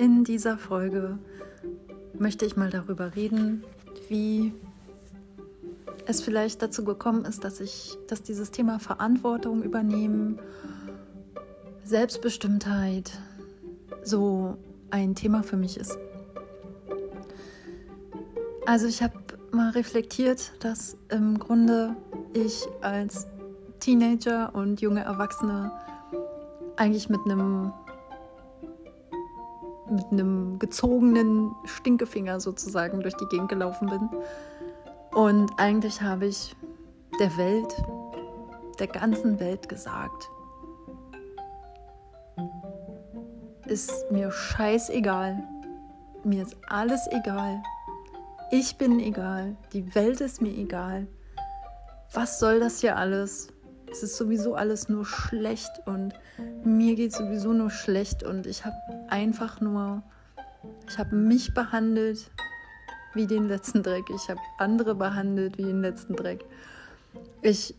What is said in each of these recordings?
In dieser Folge möchte ich mal darüber reden, wie es vielleicht dazu gekommen ist, dass ich, dass dieses Thema Verantwortung übernehmen, Selbstbestimmtheit so ein Thema für mich ist. Also ich habe mal reflektiert, dass im Grunde ich als Teenager und junge Erwachsene eigentlich mit einem mit einem gezogenen Stinkefinger sozusagen durch die Gegend gelaufen bin. Und eigentlich habe ich der Welt, der ganzen Welt gesagt, ist mir scheißegal. Mir ist alles egal. Ich bin egal. Die Welt ist mir egal. Was soll das hier alles? Es ist sowieso alles nur schlecht und mir geht sowieso nur schlecht und ich habe einfach nur, ich habe mich behandelt wie den letzten Dreck. Ich habe andere behandelt wie den letzten Dreck. Ich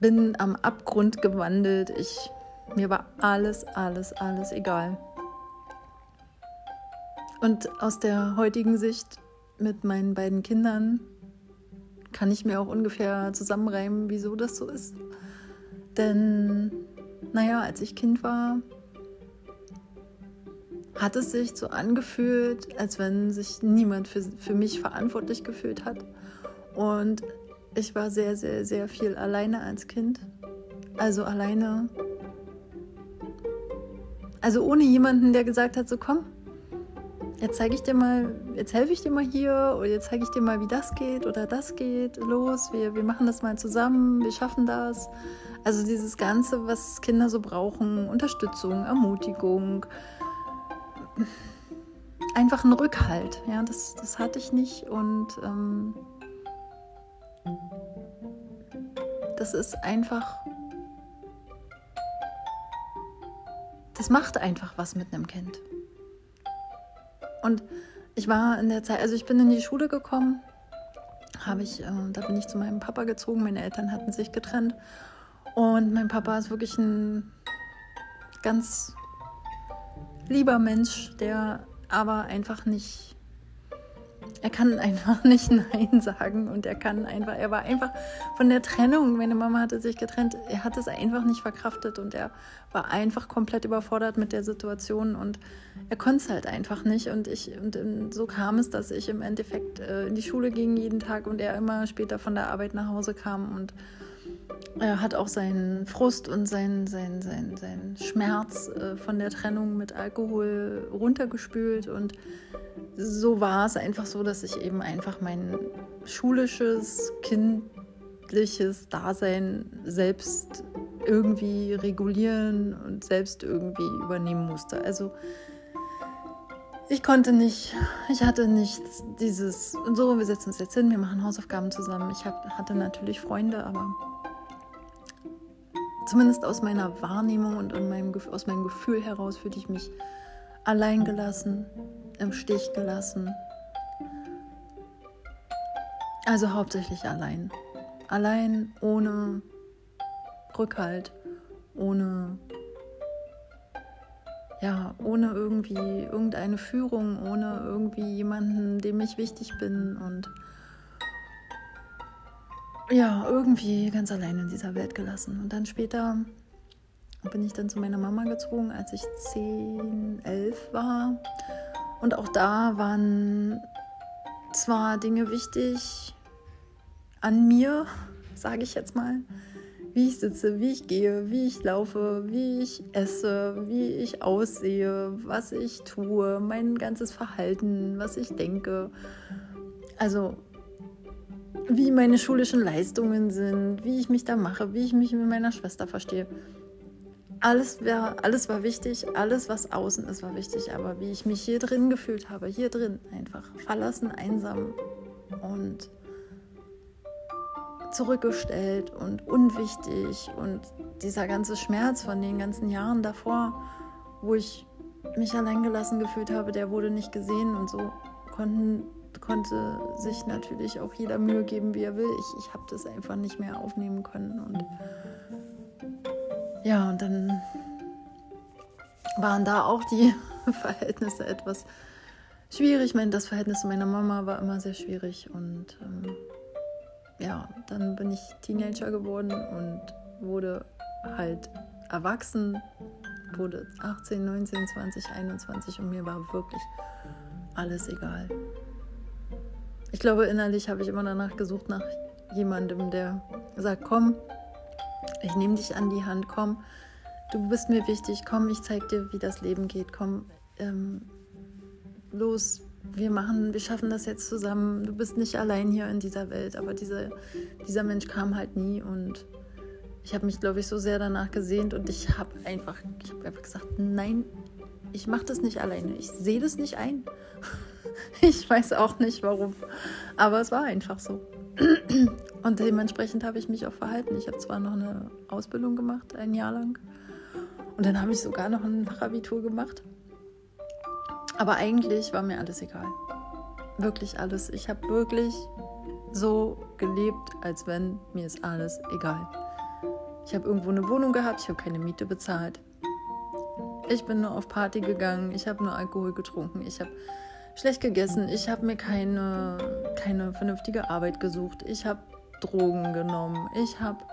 bin am Abgrund gewandelt. Ich, mir war alles, alles, alles egal. Und aus der heutigen Sicht mit meinen beiden Kindern kann ich mir auch ungefähr zusammenreimen, wieso das so ist. Denn, naja, als ich Kind war, hat es sich so angefühlt, als wenn sich niemand für, für mich verantwortlich gefühlt hat. Und ich war sehr, sehr, sehr viel alleine als Kind. Also alleine. Also ohne jemanden, der gesagt hat, so komm, jetzt zeige ich dir mal, jetzt helfe ich dir mal hier oder jetzt zeige ich dir mal, wie das geht oder das geht. Los, wir, wir machen das mal zusammen, wir schaffen das. Also dieses Ganze, was Kinder so brauchen, Unterstützung, Ermutigung, einfach ein Rückhalt. Ja, das, das hatte ich nicht und ähm, das ist einfach, das macht einfach was mit einem Kind. Und ich war in der Zeit, also ich bin in die Schule gekommen, habe ich, äh, da bin ich zu meinem Papa gezogen, meine Eltern hatten sich getrennt. Und mein Papa ist wirklich ein ganz lieber Mensch, der aber einfach nicht, er kann einfach nicht Nein sagen und er kann einfach, er war einfach von der Trennung, meine Mama hatte sich getrennt, er hat es einfach nicht verkraftet und er war einfach komplett überfordert mit der Situation und er konnte es halt einfach nicht und ich, und so kam es, dass ich im Endeffekt äh, in die Schule ging jeden Tag und er immer später von der Arbeit nach Hause kam und er hat auch seinen Frust und seinen, seinen, seinen, seinen Schmerz äh, von der Trennung mit Alkohol runtergespült. Und so war es einfach so, dass ich eben einfach mein schulisches, kindliches Dasein selbst irgendwie regulieren und selbst irgendwie übernehmen musste. Also ich konnte nicht, ich hatte nicht dieses, und so, wir setzen uns jetzt hin, wir machen Hausaufgaben zusammen. Ich hab, hatte natürlich Freunde, aber zumindest aus meiner Wahrnehmung und meinem, aus meinem Gefühl heraus fühlte ich mich allein gelassen, im Stich gelassen. Also hauptsächlich allein. Allein ohne Rückhalt, ohne ja, ohne irgendwie irgendeine Führung, ohne irgendwie jemanden, dem ich wichtig bin und ja, irgendwie ganz allein in dieser Welt gelassen. Und dann später bin ich dann zu meiner Mama gezogen, als ich 10, 11 war. Und auch da waren zwar Dinge wichtig an mir, sage ich jetzt mal, wie ich sitze, wie ich gehe, wie ich laufe, wie ich esse, wie ich aussehe, was ich tue, mein ganzes Verhalten, was ich denke. Also wie meine schulischen Leistungen sind, wie ich mich da mache, wie ich mich mit meiner Schwester verstehe. Alles, war, alles war wichtig, alles, was außen ist, war wichtig. Aber wie ich mich hier drin gefühlt habe, hier drin einfach verlassen, einsam und zurückgestellt und unwichtig und dieser ganze Schmerz von den ganzen Jahren davor, wo ich mich alleingelassen gefühlt habe, der wurde nicht gesehen und so konnten konnte sich natürlich auch jeder Mühe geben, wie er will. Ich, ich habe das einfach nicht mehr aufnehmen können. Und ja, und dann waren da auch die Verhältnisse etwas schwierig. Mein, das Verhältnis zu meiner Mama war immer sehr schwierig und ähm, ja, dann bin ich Teenager geworden und wurde halt erwachsen, wurde 18, 19, 20, 21 und mir war wirklich alles egal. Ich glaube, innerlich habe ich immer danach gesucht nach jemandem, der sagt, komm, ich nehme dich an die Hand, komm, du bist mir wichtig, komm, ich zeig dir, wie das Leben geht, komm, ähm, los, wir machen, wir schaffen das jetzt zusammen. Du bist nicht allein hier in dieser Welt, aber diese, dieser Mensch kam halt nie und ich habe mich, glaube ich, so sehr danach gesehnt und ich habe einfach, ich habe einfach gesagt, nein, ich mache das nicht alleine. Ich sehe das nicht ein. ich weiß auch nicht warum, aber es war einfach so. und dementsprechend habe ich mich auch verhalten. Ich habe zwar noch eine Ausbildung gemacht, ein Jahr lang, und dann habe ich sogar noch ein Fachabitur gemacht. Aber eigentlich war mir alles egal. Wirklich alles. Ich habe wirklich so gelebt, als wenn mir ist alles egal. Ich habe irgendwo eine Wohnung gehabt, ich habe keine Miete bezahlt. Ich bin nur auf Party gegangen, ich habe nur Alkohol getrunken, ich habe schlecht gegessen, ich habe mir keine, keine vernünftige Arbeit gesucht, ich habe Drogen genommen, ich habe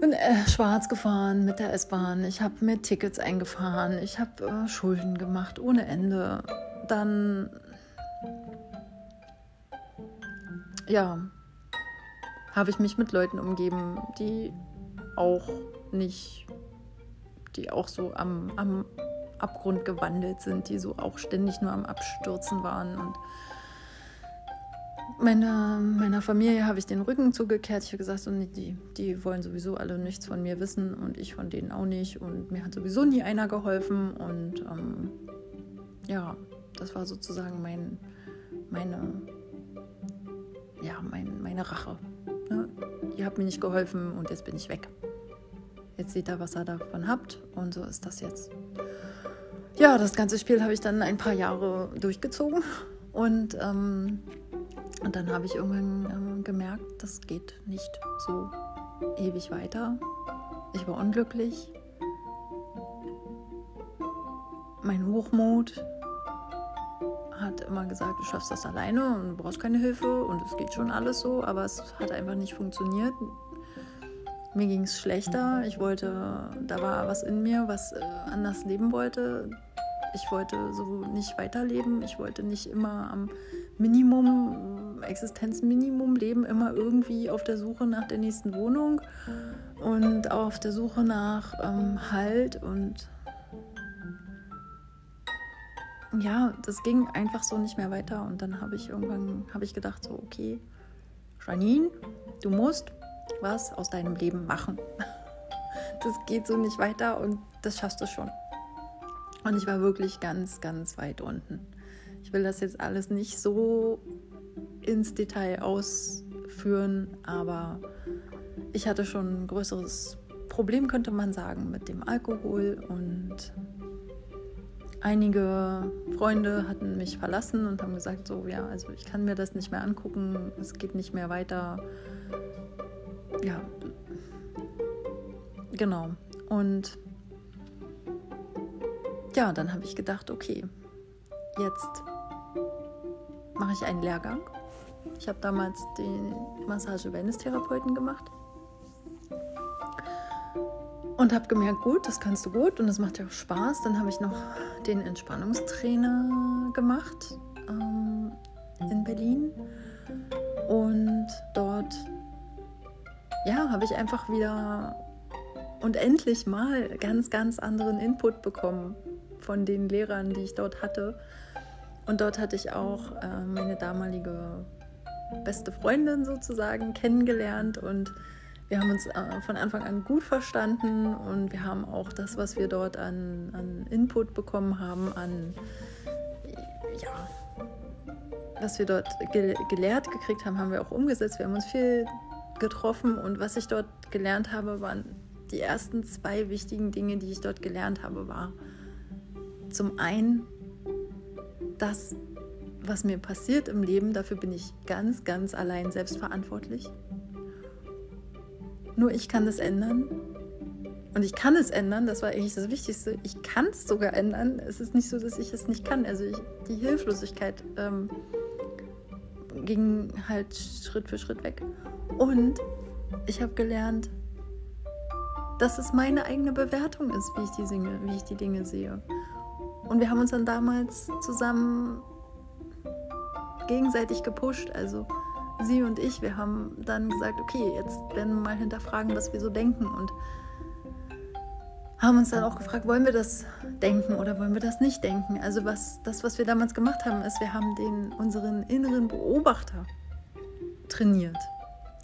bin äh, schwarz gefahren mit der S-Bahn, ich habe mir Tickets eingefahren, ich habe äh, Schulden gemacht ohne Ende. Dann, ja, habe ich mich mit Leuten umgeben, die auch nicht, die auch so am, am Abgrund gewandelt sind, die so auch ständig nur am Abstürzen waren und meine, meiner Familie habe ich den Rücken zugekehrt. Ich habe gesagt, so, die, die wollen sowieso alle nichts von mir wissen und ich von denen auch nicht. Und mir hat sowieso nie einer geholfen. Und ähm, ja, das war sozusagen mein, meine, ja, mein, meine Rache. Ne? Ihr habt mir nicht geholfen und jetzt bin ich weg. Jetzt seht ihr, was ihr davon habt. Und so ist das jetzt. Ja, das ganze Spiel habe ich dann ein paar Jahre durchgezogen. Und ähm, und dann habe ich irgendwann äh, gemerkt, das geht nicht so ewig weiter. Ich war unglücklich. Mein Hochmut hat immer gesagt, du schaffst das alleine und du brauchst keine Hilfe und es geht schon alles so, aber es hat einfach nicht funktioniert. Mir ging es schlechter. Ich wollte, da war was in mir, was äh, anders leben wollte. Ich wollte so nicht weiterleben. Ich wollte nicht immer am Minimum, Existenzminimum leben, immer irgendwie auf der Suche nach der nächsten Wohnung und auf der Suche nach ähm, Halt und ja, das ging einfach so nicht mehr weiter und dann habe ich irgendwann habe ich gedacht so okay, Janine, du musst was aus deinem Leben machen. Das geht so nicht weiter und das schaffst du schon. Und ich war wirklich ganz, ganz weit unten. Ich will das jetzt alles nicht so ins Detail ausführen, aber ich hatte schon ein größeres Problem, könnte man sagen, mit dem Alkohol und einige Freunde hatten mich verlassen und haben gesagt, so ja, also ich kann mir das nicht mehr angucken, es geht nicht mehr weiter. Ja, genau. Und ja, dann habe ich gedacht, okay, jetzt mache ich einen Lehrgang. Ich habe damals den Massage-Wellness-Therapeuten gemacht und habe gemerkt, gut, das kannst du gut und das macht dir auch Spaß. Dann habe ich noch den Entspannungstrainer gemacht ähm, in Berlin und dort ja, habe ich einfach wieder und endlich mal ganz, ganz anderen Input bekommen von den Lehrern, die ich dort hatte. Und dort hatte ich auch äh, meine damalige beste Freundin sozusagen kennengelernt und wir haben uns äh, von Anfang an gut verstanden und wir haben auch das, was wir dort an, an Input bekommen haben, an ja, was wir dort ge gelehrt gekriegt haben, haben wir auch umgesetzt. Wir haben uns viel getroffen und was ich dort gelernt habe, waren die ersten zwei wichtigen Dinge, die ich dort gelernt habe, war zum einen das, was mir passiert im Leben, dafür bin ich ganz, ganz allein selbst verantwortlich. Nur ich kann das ändern. Und ich kann es ändern, das war eigentlich das Wichtigste. Ich kann es sogar ändern. Es ist nicht so, dass ich es nicht kann. Also ich, die Hilflosigkeit ähm, ging halt Schritt für Schritt weg. Und ich habe gelernt, dass es meine eigene Bewertung ist, wie ich die Dinge, wie ich die Dinge sehe. Und wir haben uns dann damals zusammen gegenseitig gepusht. Also sie und ich, wir haben dann gesagt, okay, jetzt werden wir mal hinterfragen, was wir so denken und haben uns dann auch gefragt, wollen wir das denken oder wollen wir das nicht denken? Also was das, was wir damals gemacht haben, ist, wir haben den unseren inneren Beobachter trainiert.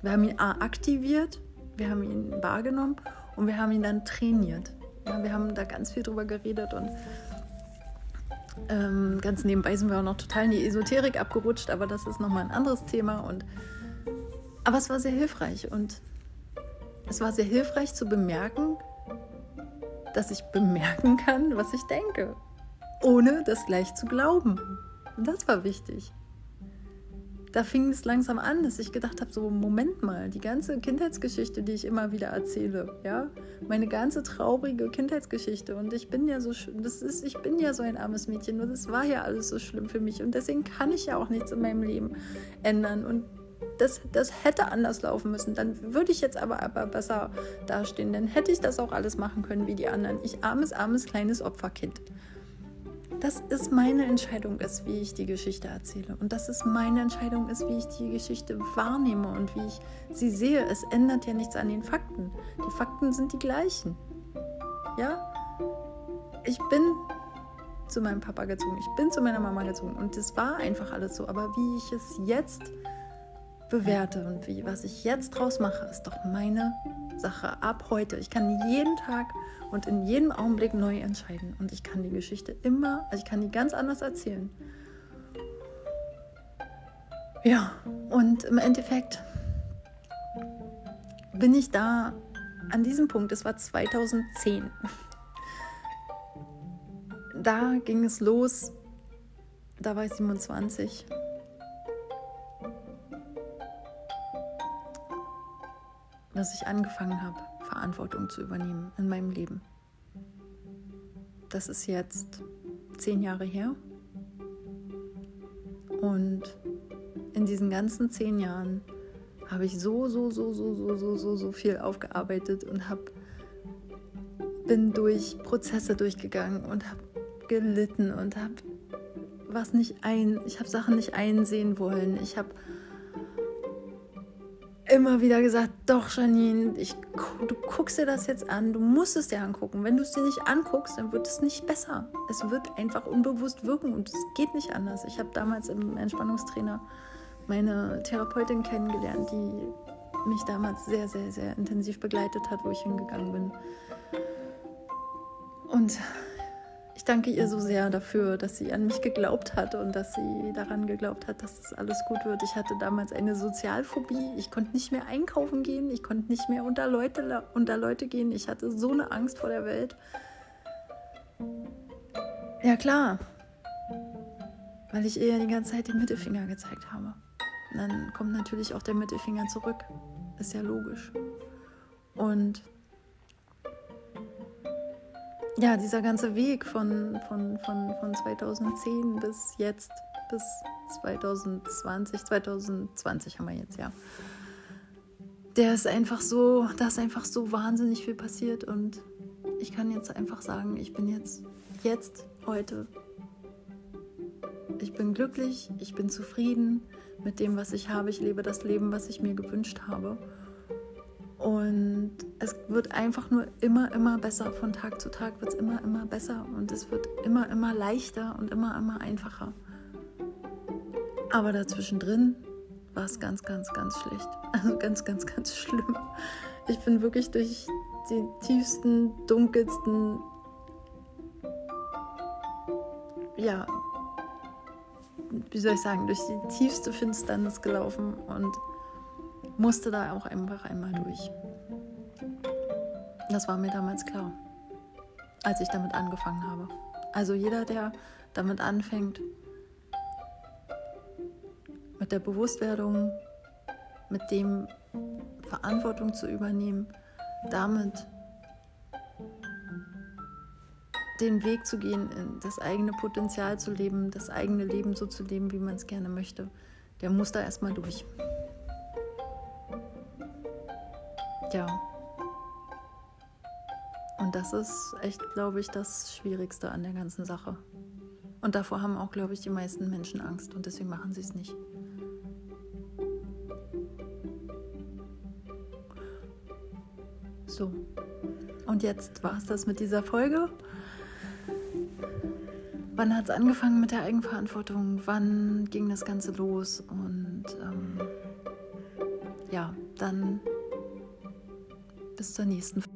Wir haben ihn aktiviert, wir haben ihn wahrgenommen und wir haben ihn dann trainiert. Ja, wir haben da ganz viel drüber geredet und ähm, ganz nebenbei sind wir auch noch total in die Esoterik abgerutscht, aber das ist nochmal ein anderes Thema. Und, aber es war sehr hilfreich und es war sehr hilfreich zu bemerken, dass ich bemerken kann, was ich denke, ohne das gleich zu glauben. Und das war wichtig da fing es langsam an, dass ich gedacht habe, so Moment mal, die ganze Kindheitsgeschichte, die ich immer wieder erzähle, ja, meine ganze traurige Kindheitsgeschichte und ich bin ja so, das ist, ich bin ja so ein armes Mädchen und es war ja alles so schlimm für mich und deswegen kann ich ja auch nichts in meinem Leben ändern und das, das hätte anders laufen müssen. Dann würde ich jetzt aber, aber besser dastehen. Dann hätte ich das auch alles machen können wie die anderen. Ich armes, armes, kleines Opferkind das ist meine Entscheidung ist, wie ich die Geschichte erzähle. Und das ist meine Entscheidung ist, wie ich die Geschichte wahrnehme und wie ich sie sehe. Es ändert ja nichts an den Fakten. Die Fakten sind die gleichen. Ja? Ich bin zu meinem Papa gezogen, ich bin zu meiner Mama gezogen und es war einfach alles so. Aber wie ich es jetzt bewerte und wie, was ich jetzt draus mache, ist doch meine Sache ab heute. Ich kann jeden Tag und in jedem Augenblick neu entscheiden und ich kann die Geschichte immer, also ich kann die ganz anders erzählen. Ja, und im Endeffekt bin ich da an diesem Punkt, es war 2010. Da ging es los, da war ich 27 dass ich angefangen habe, Verantwortung zu übernehmen in meinem Leben. Das ist jetzt zehn Jahre her. Und in diesen ganzen zehn Jahren habe ich so, so, so, so, so, so, so, so viel aufgearbeitet und habe bin durch Prozesse durchgegangen und habe gelitten und habe was nicht ein, ich habe Sachen nicht einsehen wollen. Ich habe immer wieder gesagt, doch Janine, ich, du guckst dir das jetzt an, du musst es dir angucken. Wenn du es dir nicht anguckst, dann wird es nicht besser. Es wird einfach unbewusst wirken und es geht nicht anders. Ich habe damals im Entspannungstrainer meine Therapeutin kennengelernt, die mich damals sehr, sehr, sehr intensiv begleitet hat, wo ich hingegangen bin. Und ich danke ihr so sehr dafür, dass sie an mich geglaubt hat und dass sie daran geglaubt hat, dass das alles gut wird. Ich hatte damals eine Sozialphobie. Ich konnte nicht mehr einkaufen gehen. Ich konnte nicht mehr unter Leute, unter Leute gehen. Ich hatte so eine Angst vor der Welt. Ja klar, weil ich ihr die ganze Zeit den Mittelfinger gezeigt habe. Und dann kommt natürlich auch der Mittelfinger zurück. Ist ja logisch. Und ja, dieser ganze Weg von, von, von, von 2010 bis jetzt, bis 2020, 2020 haben wir jetzt, ja. Der ist einfach so, da ist einfach so wahnsinnig viel passiert und ich kann jetzt einfach sagen, ich bin jetzt, jetzt, heute, ich bin glücklich, ich bin zufrieden mit dem, was ich habe. Ich lebe das Leben, was ich mir gewünscht habe. Und es wird einfach nur immer, immer besser. Von Tag zu Tag wird es immer, immer besser. Und es wird immer, immer leichter und immer, immer einfacher. Aber dazwischen drin war es ganz, ganz, ganz schlecht. Also ganz, ganz, ganz schlimm. Ich bin wirklich durch die tiefsten, dunkelsten, ja, wie soll ich sagen, durch die tiefste Finsternis gelaufen und musste da auch einfach einmal durch. Das war mir damals klar, als ich damit angefangen habe. Also jeder, der damit anfängt, mit der Bewusstwerdung, mit dem Verantwortung zu übernehmen, damit den Weg zu gehen, das eigene Potenzial zu leben, das eigene Leben so zu leben, wie man es gerne möchte, der muss da erstmal durch. Das ist echt, glaube ich, das Schwierigste an der ganzen Sache. Und davor haben auch, glaube ich, die meisten Menschen Angst und deswegen machen sie es nicht. So. Und jetzt war es das mit dieser Folge. Wann hat es angefangen mit der Eigenverantwortung? Wann ging das Ganze los? Und ähm, ja, dann bis zur nächsten Folge.